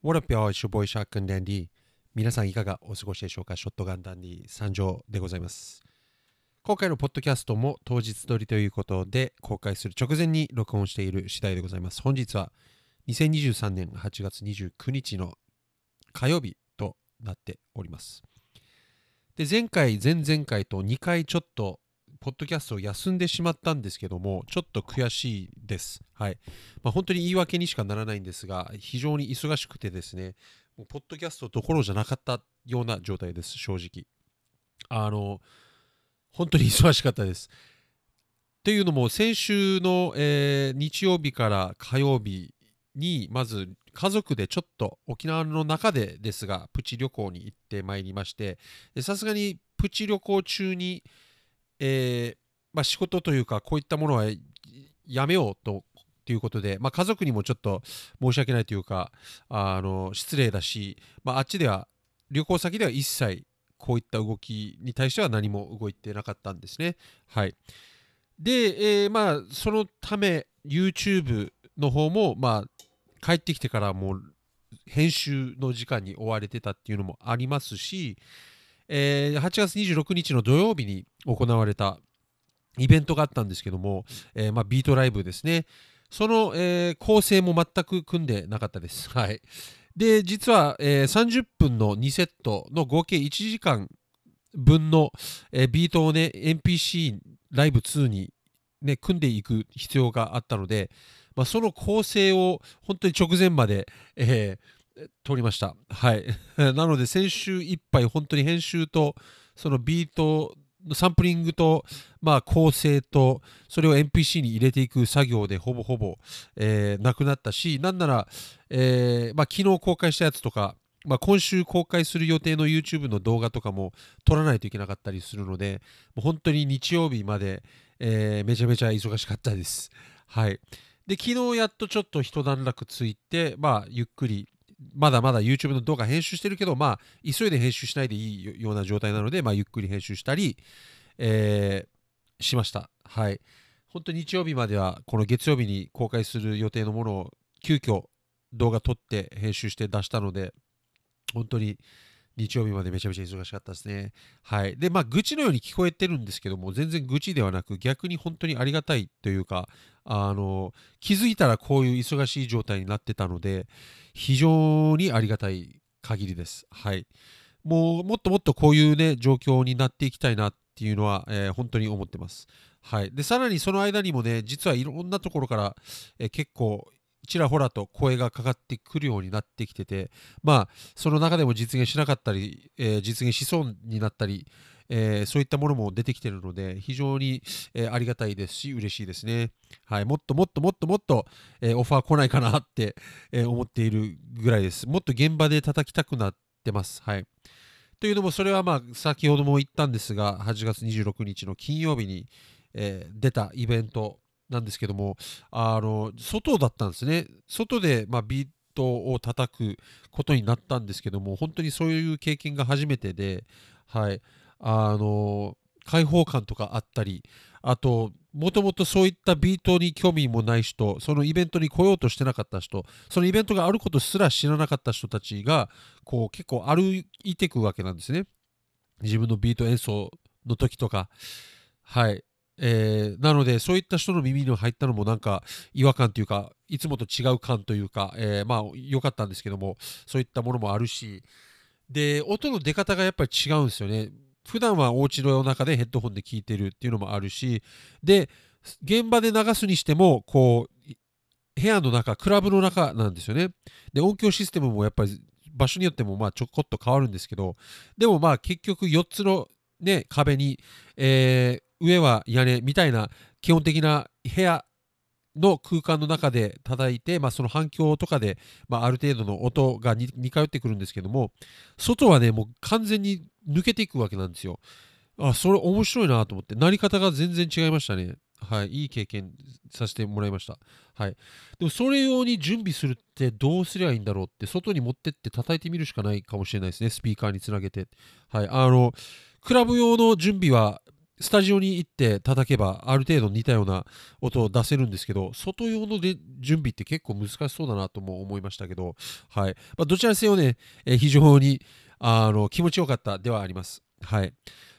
What up, y'all? It's your boy Shotgun Dandy. 皆さんいかがお過ごしでしょうか？ショットガンダンディ参上でございます。今回のポッドキャストも当日撮りということで公開する直前に録音している次第でございます。本日は2023年8月29日の火曜日となっております。で、前回、前々回と2回ちょっとポッドキャストを休んでしまったんですけども、ちょっと悔しいです。はい。まあ、本当に言い訳にしかならないんですが、非常に忙しくてですね、もうポッドキャストどころじゃなかったような状態です、正直。あの、本当に忙しかったです。というのも、先週の、えー日曜日から火曜日に、まず家族でちょっと沖縄の中でですが、プチ旅行に行ってまいりまして、さすがにプチ旅行中に、えーまあ、仕事というか、こういったものはやめようとということで、まあ、家族にもちょっと申し訳ないというか、あの失礼だし、まあ、あっちでは、旅行先では一切こういった動きに対しては何も動いてなかったんですね。はい。で、えーまあ、そのため、YouTube の方も、まあ、帰ってきてからもう編集の時間に追われてたっていうのもありますし、えー8月26日の土曜日に行われたイベントがあったんですけども、えーまあ、ビートライブですね。その、えー構成も全く組んでなかったです。はい。で、実は、えー30分の2セットの合計1時間分の、えービートをね、NPC ライブ2に、ね、組んでいく必要があったので、まあ、その構成を本当に直前まで、えー撮りました。はい。なので、先週いっぱい本当に編集と、そのビートのサンプリングと、まあ、構成と、それを NPC に入れていく作業でほぼほぼ、えーなくなったし、なんなら、えーまあ、昨日公開したやつとか、まあ、今週公開する予定の YouTube の動画とかも撮らないといけなかったりするので、もう本当に日曜日まで、えーめちゃめちゃ忙しかったです。はい。で、昨日やっとちょっと一段落ついて、まあ、ゆっくり、まだまだ YouTube の動画編集してるけど、まあ、急いで編集しないでいいような状態なので、まあ、ゆっくり編集したり、えーしました。はい。本当に日曜日までは、この月曜日に公開する予定のものを急遽動画撮って編集して出したので、本当に日曜日までめちゃめちゃ忙しかったですね。はい。で、まあ、愚痴のように聞こえてるんですけども、全然愚痴ではなく、逆に本当にありがたいというか、あの、気づいたらこういう忙しい状態になってたので、非常にありがたい限りです。はい。もう、もっともっとこういうね、状況になっていきたいなっていうのは、えー本当に思ってます。はい。で、さらにその間にもね、実はいろんなところから、えー結構、ちらほらと声がかかってくるようになってきてて、まあ、その中でも実現しなかったり、えー実現しそうになったり、えーそういったものも出てきてるので、非常に、えーありがたいですし、嬉しいですね。はい。もっともっともっともっと、えオファー来ないかなって、え思っているぐらいです。もっと現場で叩きたくなってます。はい。というのも、それはまあ、先ほども言ったんですが、8月26日の金曜日に、え出たイベントなんですけども、あの、外だったんですね。外で、まあ、ビートを叩くことになったんですけども、本当にそういう経験が初めてで、はい。あの、開放感とかあったり、あと、もともとそういったビートに興味もない人、そのイベントに来ようとしてなかった人、そのイベントがあることすら知らなかった人たちが、こう結構歩いてくわけなんですね。自分のビート演奏の時とか。はい。えーなので、そういった人の耳に入ったのもなんか違和感というか、いつもと違う感というか、えーまあ良かったんですけども、そういったものもあるし、で、音の出方がやっぱり違うんですよね。普段はお家の中でヘッドホンで聞いてるっていうのもあるし、で、現場で流すにしても、こう、部屋の中、クラブの中なんですよね。で、音響システムもやっぱり場所によってもまあちょこっと変わるんですけど、でもまあ結局4つのね、壁に、えー上は屋根みたいな基本的な部屋の空間の中で叩いて、まあ、その反響とかで、まあ、ある程度の音が似通ってくるんですけども外はねもう完全に抜けていくわけなんですよ。あそれ面白いなと思ってなり方が全然違いましたね。はい、いい経験させてもらいました。はい、でもそれ用に準備するってどうすりゃいいんだろうって外に持ってって叩いてみるしかないかもしれないですねスピーカーにつなげて。はい、あのクラブ用の準備はスタジオに行って叩けばある程度似たような音を出せるんですけど外用ので準備って結構難しそうだなとも思いましたけど、はいまあ、どちらにせよね、えー、非常にあの気持ちよかったではあります。はい、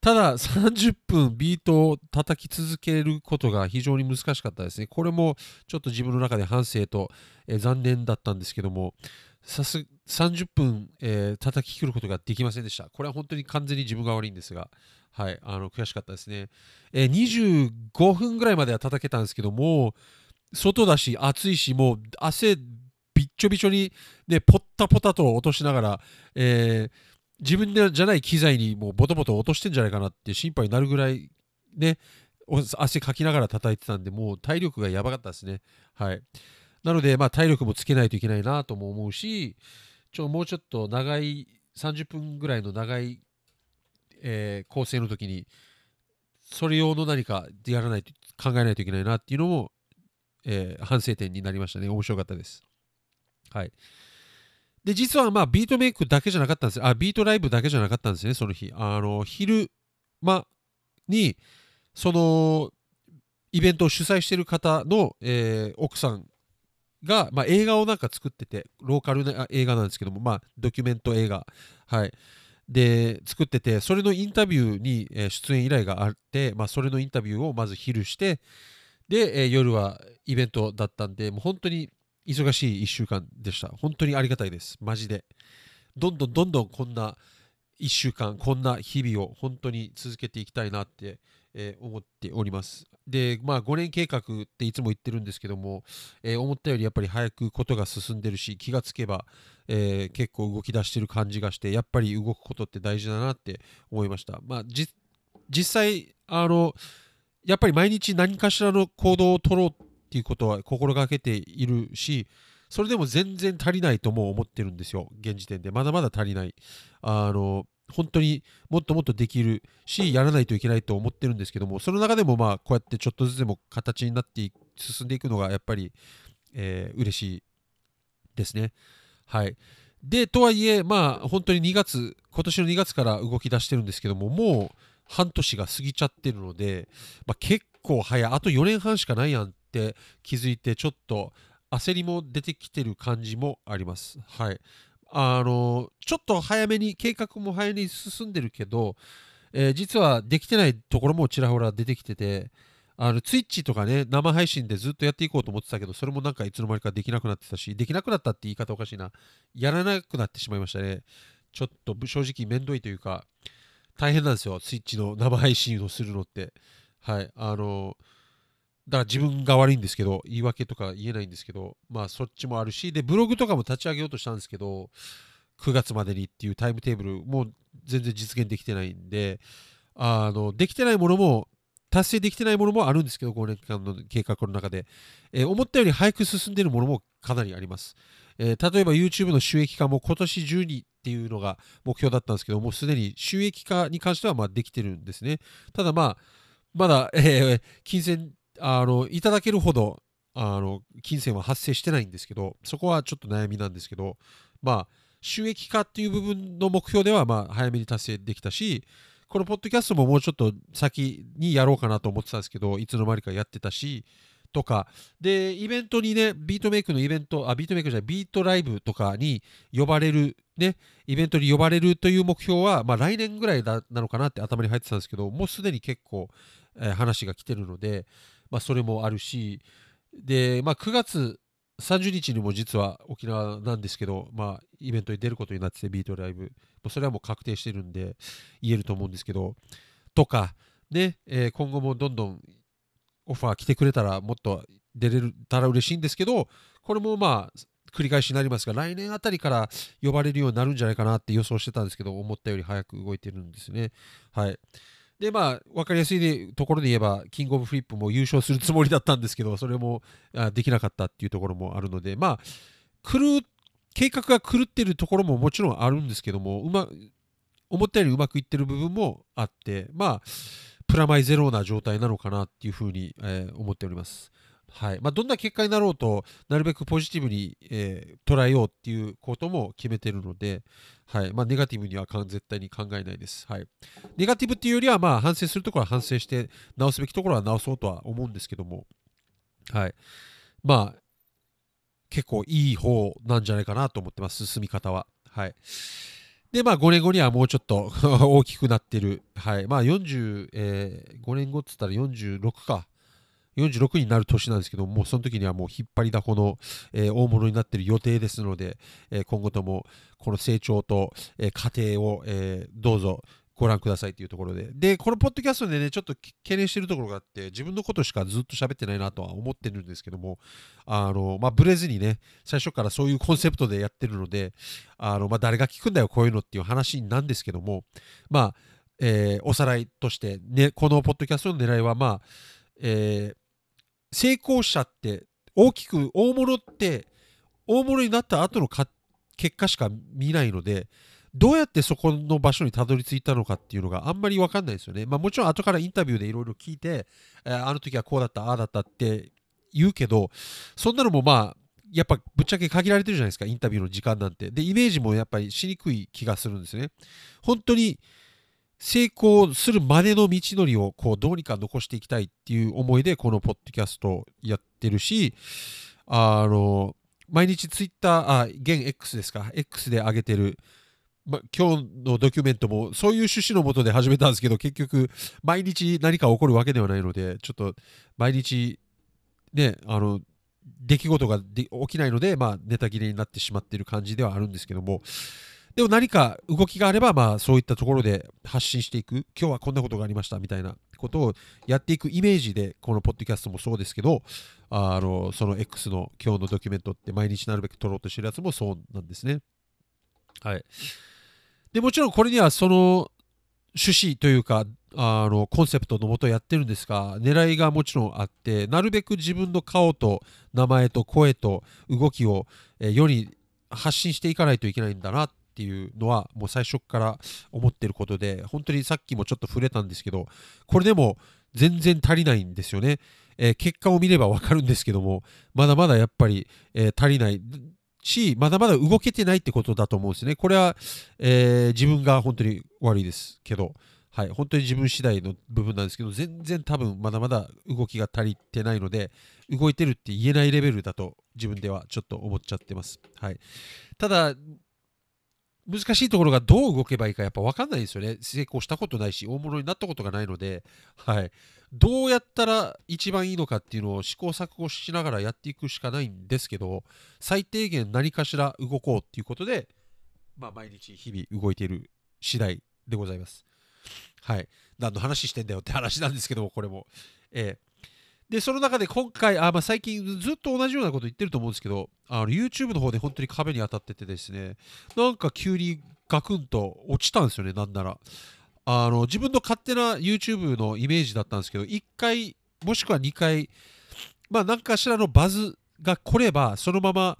ただ30分ビートを叩き続けることが非常に難しかったですね。これもちょっと自分の中で反省と、えー、残念だったんですけどもさす30分、えー、叩き切ることができませんでした。これは本当に完全に自分が悪いんですが。はい、あの悔しかったですね、えー、25分ぐらいまでは叩けたんですけども外だし暑いしもう汗びっちょびちょに、ね、ポッタポタと落としながら、えー、自分じゃない機材にもうボトボト落としてんじゃないかなって心配になるぐらいね汗かきながら叩いてたんでもう体力がやばかったですねはいなのでまあ体力もつけないといけないなとも思うしちょもうちょっと長い30分ぐらいの長いえー、構成の時にそれ用の何かやらないと考えないといけないなっていうのも、えー、反省点になりましたね。面白かったです。はい。で実はまあビートメイクだけじゃなかったんですあビートライブだけじゃなかったんですねその日。あの昼間にそのイベントを主催している方の、えー、奥さんが、まあ、映画をなんか作っててローカルな映画なんですけども、まあ、ドキュメント映画。はい。で作っててそれのインタビューに、出演依頼があって、まあ、それのインタビューをまず昼してで、夜はイベントだったんでもう本当に忙しい1週間でした。本当にありがたいです。マジで。どんどんどんどんこんな1週間こんな日々を本当に続けていきたいなって、えー、思っております。でまあ5年計画っていつも言ってるんですけども、えー、思ったよりやっぱり早くことが進んでるし気がつけば、えー、結構動き出してる感じがしてやっぱり動くことって大事だなって思いました。まあ実際あのやっぱり毎日何かしらの行動を取ろうっていうことは心がけているしそれでも全然足りないとも思ってるんですよ現時点で。まだまだ足りない。あの本当にもっともっとできるしやらないといけないと思ってるんですけどもその中でもまあこうやってちょっとずつでも形になって進んでいくのがやっぱり、えー、嬉しいですね。はい。で、とはいえ、まあ本当に2月、今年の2月から動き出してるんですけども、もう半年が過ぎちゃってるので、まあ、結構早い、あと4年半しかないやんって気づいて、ちょっと焦りも出てきてる感じもあります。はい。あのちょっと早めに計画も早めに進んでるけど、えー、実はできてないところもちらほら出てきててあのツイッチとかね生配信でずっとやっていこうと思ってたけどそれもなんかいつの間にかできなくなってたしできなくなったって言い方おかしいな。やらなくなってしまいましたね。ちょっと正直めんどいというか大変なんですよ。ツイッチの生配信をするのって。はい。あのーだから自分が悪いんですけど、言い訳とか言えないんですけど、まあそっちもあるし、で、ブログとかも立ち上げようとしたんですけど、9月までにっていうタイムテーブル、もう全然実現できてないんで、あの、できてないものも、達成できてないものもあるんですけど、5年間の計画の中で、えー、思ったより早く進んでいるものもかなりあります。えー、例えば YouTube の収益化も今年中にっていうのが目標だったんですけど、もうすでに収益化に関してはまあできてるんですね。ただまあ、まだ、えー、金銭あのいただけるほどあの金銭は発生してないんですけどそこはちょっと悩みなんですけどまあ収益化っていう部分の目標ではまあ早めに達成できたしこのポッドキャストももうちょっと先にやろうかなと思ってたんですけどいつの間にかやってたしとか。でイベントにねビートメイクのイベントあビートメイクじゃないビートライブとかに呼ばれるねイベントに呼ばれるという目標は、まあ、来年ぐらいだなのかなって頭に入ってたんですけどもうすでに結構、話が来てるのでまあ、それもあるしで、まあ、9月30日にも実は沖縄なんですけど、まあ、イベントに出ることになっててビートライブ。それはもう確定してるんで言えると思うんですけどとかね、えー、今後もどんどんオファー来てくれたらもっと出れたら嬉しいんですけどこれもまあ繰り返しになりますが来年あたりから呼ばれるようになるんじゃないかなって予想してたんですけど思ったより早く動いてるんですね。はい。で、まあ、分かりやすいところで言えば、キングオブフリップも優勝するつもりだったんですけど、それもできなかったっていうところもあるので、まあ、狂計画が狂ってるところももちろんあるんですけども、うま思ったよりうまくいってる部分もあって、まあ、プラマイゼロな状態なのかなっていうふうに、えー、思っております。はいまあ、どんな結果になろうとなるべくポジティブに、えー、捉えようっていうことも決めてるので、はいまあ、ネガティブには絶対に考えないです、はい。ネガティブっていうよりは、まあ、反省するところは反省して直すべきところは直そうとは思うんですけども、はい、まあ結構いい方なんじゃないかなと思ってます、進み方は。はい。で、まあ、5年後にはもうちょっと 大きくなってる。はい。まあ、40え5年後っつったら46か。46になる年なんですけどもう、その時にはもう引っ張りだこの、えー、大物になっている予定ですので、えー、今後ともこの成長と、えー、過程を、えどうぞご覧くださいというところで。で、このポッドキャストでね、ちょっと懸念しているところがあって、自分のことしかずっと喋ってないなとは思ってるんですけども、あの、まあ、ブレずにね、最初からそういうコンセプトでやってるので、あの、まあ、誰が聞くんだよ、こういうのっていう話なんですけども、まあ、えー、おさらいとして、ね、このポッドキャストの狙いは、まあ、えー、成功者って大きく大物って大物になった後の結果しか見ないのでどうやってそこの場所にたどり着いたのかっていうのがあんまり分かんないですよね。まあ、もちろん後からインタビューでいろいろ聞いて、えー、あの時はこうだったああだったって言うけどそんなのもまあやっぱぶっちゃけ限られてるじゃないですかインタビューの時間なんて。でイメージもやっぱりしにくい気がするんですね。本当に成功するまでの道のりをこうどうにか残していきたいっていう思いでこのポッドキャストやってるし、あの、毎日ツイッター、あ、現 X ですか、X で上げてる、ま、今日のドキュメントもそういう趣旨のもとで始めたんですけど、結局毎日何か起こるわけではないので、ちょっと毎日ね、あの、出来事が起きないので、まあ、ネタ切れになってしまっている感じではあるんですけども、でも何か動きがあれば、まあそういったところで発信していく、今日はこんなことがありましたみたいなことをやっていくイメージで、このポッドキャストもそうですけど、あのその X の今日のドキュメントって毎日なるべく撮ろうとしてるやつもそうなんですね。はい。で、もちろんこれにはその趣旨というか、あのコンセプトのもとやってるんですが狙いがもちろんあってなるべく自分の顔と名前と声と動きを、え世に発信していかないといけないんだなっっていうのはもう最初から思ってることで本当にさっきもちょっと触れたんですけどこれでも全然足りないんですよね、えー、結果を見ればわかるんですけどもまだまだやっぱり、えー、足りない。しまだまだ動けてないってことだと思うんですね。これは、えー、自分が本当に悪いですけど。はい、本当に自分次第の部分なんですけど全然多分まだまだ動きが足りてないので動いてるって言えないレベルだと自分ではちょっと思っちゃってます。はい、ただ難しいところがどう動けばいいかやっぱ分かんないですよね。成功したことないし、大物になったことがないので、はい。どうやったら一番いいのかっていうのを試行錯誤しながらやっていくしかないんですけど、最低限何かしら動こうっていうことで、まあ、毎日日々動いている次第でございます。はい。何の話してんだよって話なんですけども、これも。えーで、その中で今回、あまあ、最近ずっと同じようなこと言ってると思うんですけど、あの YouTube の方で本当に壁に当たっててですね、なんか急にガクンと落ちたんですよね、なんなら。あの自分の勝手な YouTube のイメージだったんですけど、1回、もしくは2回、まあ、何かしらのバズが来れば、そのまま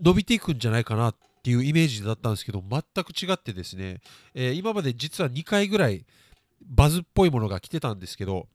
伸びていくんじゃないかなっていうイメージだったんですけど、全く違ってですね、えー、今まで実は2回ぐらいバズっぽいものが来てたんですけど、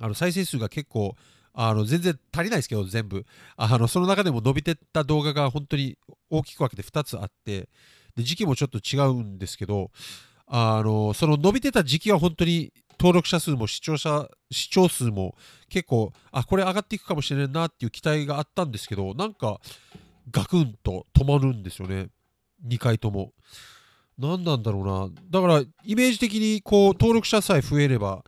あの再生数が結構あの全然足りないですけど全部。あのその中でも伸びてった動画が本当に大きく分けて2つあってで時期もちょっと違うんですけどあのその伸びてた時期は本当に登録者数も視聴者視聴数も結構あこれ上がっていくかもしれないなっていう期待があったんですけどなんかガクンと止まるんですよね。2回とも。何なんだろうな。だからイメージ的にこう登録者さえ増えれば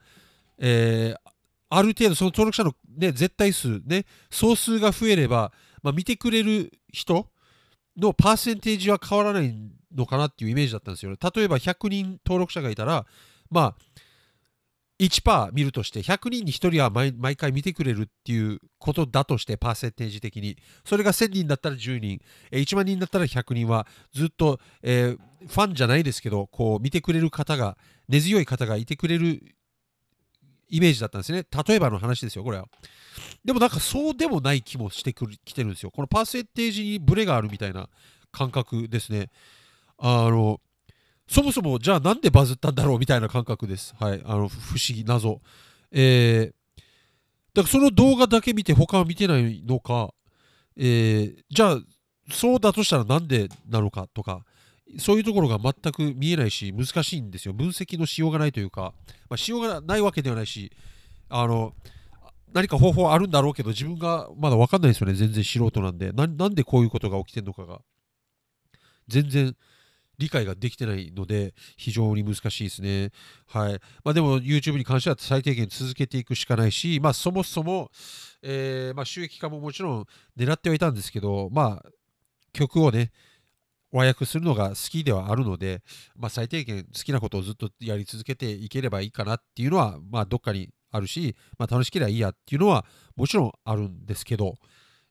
えー、ある程度その登録者の、ね、絶対数、ね、総数が増えれば、まあ、見てくれる人のパーセンテージは変わらないのかなっていうイメージだったんですよね。例えば100人登録者がいたら、まあ、1%見るとして100人に1人は毎回見てくれるっていうことだとしてパーセンテージ的にそれが1000人だったら10人1万人だったら100人はずっと、えー、ファンじゃないですけどこう見てくれる方が根強い方がいてくれるイメージだったんですね。例えばの話ですよ、これは。でもなんかそうでもない気もしてくるきてるんですよ。このパーセンテージにブレがあるみたいな感覚ですね。あの、そもそもじゃあなんでバズったんだろうみたいな感覚です。はい。あの、不思議、謎。えー、だからその動画だけ見て他は見てないのか、えー、じゃあそうだとしたらなんでなのかとかそういうところが全く見えないし難しいんですよ。分析のしようがないというか、まあ、しようがないわけではないしあの何か方法あるんだろうけど自分がまだ分かんないですよね。全然素人なんで。なんでこういうことが起きてるのかが。全然理解ができてないので非常に難しいですね。はい。まあ、でも YouTube に関しては最低限続けていくしかないし、まあ、そもそも、えー、まあ、収益化ももちろん狙ってはいたんですけど、まあ、曲をね、和訳するのが好きではあるので、まあ、最低限好きなことをずっとやり続けていければいいかなっていうのは、まあ、どっかにあるし、まあ、楽しければいいやっていうのはもちろんあるんですけど、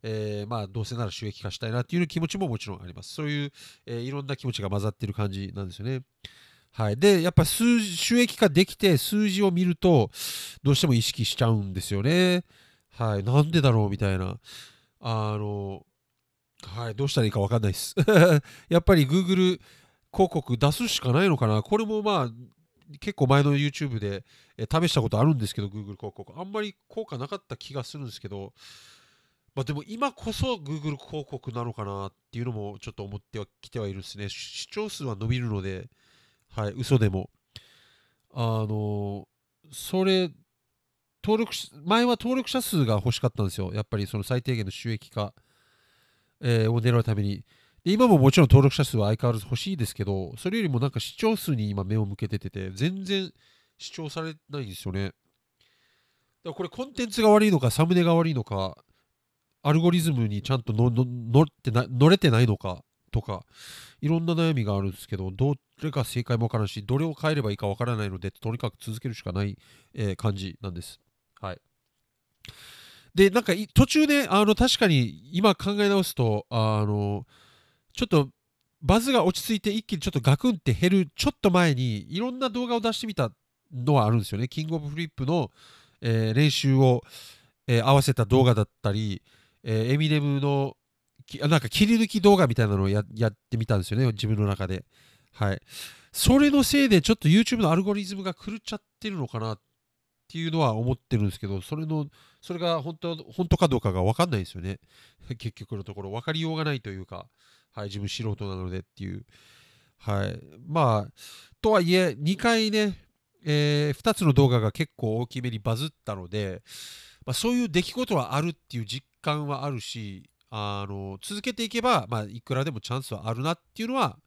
えー、まあどうせなら収益化したいなっていう気持ちももちろんあります。そういう、えー、いろんな気持ちが混ざってる感じなんですよね。はい。で、やっぱ数収益化できて数字を見るとどうしても意識しちゃうんですよね。はい。なんでだろうみたいな。あの、はい。どうしたらいいか分かんないです。やっぱり Google 広告出すしかないのかな。これもまあ結構前の YouTube で試したことあるんですけど、Google 広告。あんまり効果なかった気がするんですけど、まあ、でも今こそ Google 広告なのかなっていうのもちょっと思ってはきてはいるんですね。視聴数は伸びるので、はい、嘘でも。あの、それ、登録前は登録者数が欲しかったんですよ。やっぱりその最低限の収益化、えー、を狙うために。で今ももちろん登録者数は相変わらず欲しいですけど、それよりもなんか視聴数に今目を向けててて、全然視聴されないんですよね。だからこれコンテンツが悪いのか、サムネが悪いのか、アルゴリズムにちゃんと乗ってな乗れてないのかとか、いろんな悩みがあるんですけど、どれが正解もわからんし、どれを変えればいいかわからないので、とにかく続けるしかない、えー、感じなんです。はい。で、なんか途中で、あの、確かに今考え直すと、あの、ちょっとバズが落ち着いて一気にちょっとガクンって減るちょっと前にいろんな動画を出してみたのはあるんですよね。キングオブフリップの、えー、練習を、えー、合わせた動画だったり、えー、エミネムのなんか切り抜き動画みたいなのをやってみたんですよね、自分の中で。はい。それのせいでちょっと YouTube のアルゴリズムが狂っちゃってるのかなっていうのは思ってるんですけど、それの、それが本当本当かどうかが分かんないですよね。結局のところ、分かりようがないというか、はい、自分素人なのでっていう。はい。まあ、とはいえ、2回ね、えー、2つの動画が結構大きめにバズったので、まあ、そういう出来事はあるっていう実感はあるしあの続けていけば、まあ、いくらでもチャンスはあるなっていうのは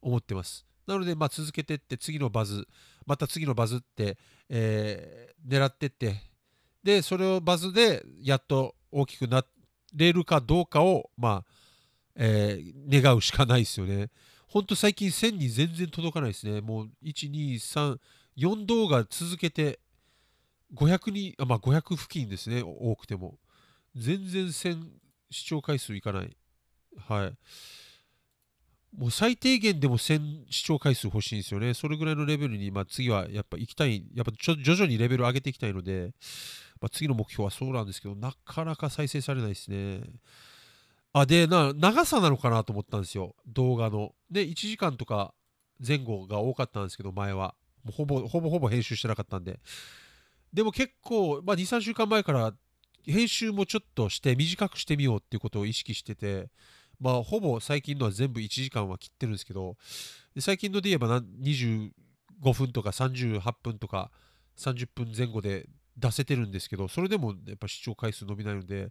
思ってます。なので、まあ、続けてって次のバズまた次のバズって、えー、狙ってってでそれをバズでやっと大きくなれるかどうかを、まあえー、願うしかないですよね。ほんと最近1000に全然届かないですね。もう1、2、3、4動画続けて500に、あまあ、500付近ですね、多くても。全然1000視聴回数いかない。はい。もう最低限でも1000視聴回数欲しいんですよね。それぐらいのレベルに、まあ、次はやっぱ行きたい、やっぱ徐々にレベル上げていきたいので、まあ、次の目標はそうなんですけど、なかなか再生されないですね。あ、で、な、長さなのかなと思ったんですよ、動画の。で、1時間とか前後が多かったんですけど、前は。もうほぼほぼほぼ編集してなかったんで。でも結構、まあ、2、3週間前から編集もちょっとして短くしてみようっていうことを意識してて、まあ、ほぼ最近のは全部1時間は切ってるんですけど、最近ので言えば25分とか38分とか30分前後で出せてるんですけど、それでもやっぱ視聴回数伸びないので、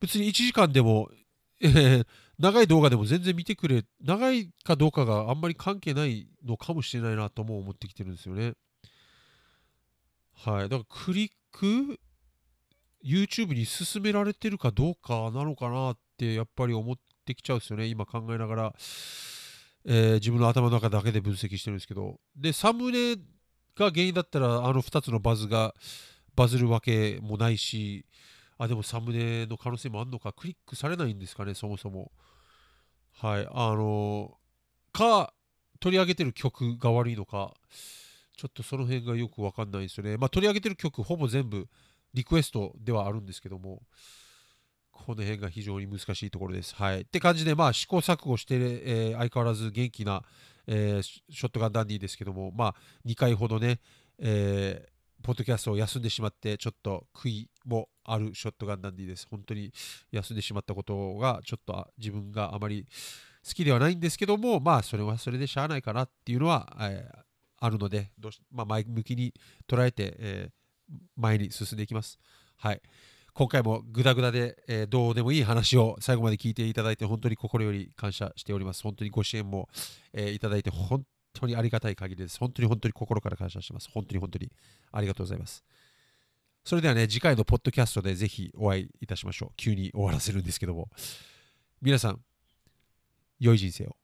別に1時間でも、え、長い動画でも全然見てくれ、長いかどうかがあんまり関係ないのかもしれないなとも思ってきてるんですよね。はい。だからクリック、YouTube に進められてるかどうかなのかなってやっぱり思ってきちゃうんですよね。今考えながら、えー、自分の頭の中だけで分析してるんですけど。で、サムネが原因だったら、あの2つのバズがバズるわけもないし、あ、でもサムネの可能性もあるのか、クリックされないんですかね、そもそも。はい。あのか、取り上げてる曲が悪いのか。ちょっとその辺がよくわかんないですよね。まあ、取り上げてる曲ほぼ全部リクエストではあるんですけども、この辺が非常に難しいところです。はい。って感じで、まあ、試行錯誤して、えー、相変わらず元気な、えー、ショットガンダンディですけども、まあ、2回ほどね、えー、ポッドキャストを休んでしまってちょっと悔いもあるショットガンダンディです本当に休んでしまったことがちょっと自分があまり好きではないんですけどもまあそれはそれでしゃあないかなっていうのは、えー、あるのでどうし、まあ、前向きに捉えて、え、前に進んでいきますはい今回もグダグダで、えー、どうでもいい話を最後まで聞いていただいて本当に心より感謝しております。本当にご支援も、えー、いただいて本当にありがたい限りです。本当に本当に心から感謝します。本当に本当にありがとうございます。それではね、次回のポッドキャストでぜひお会いいたしましょう。急に終わらせるんですけども。皆さん、良い人生を。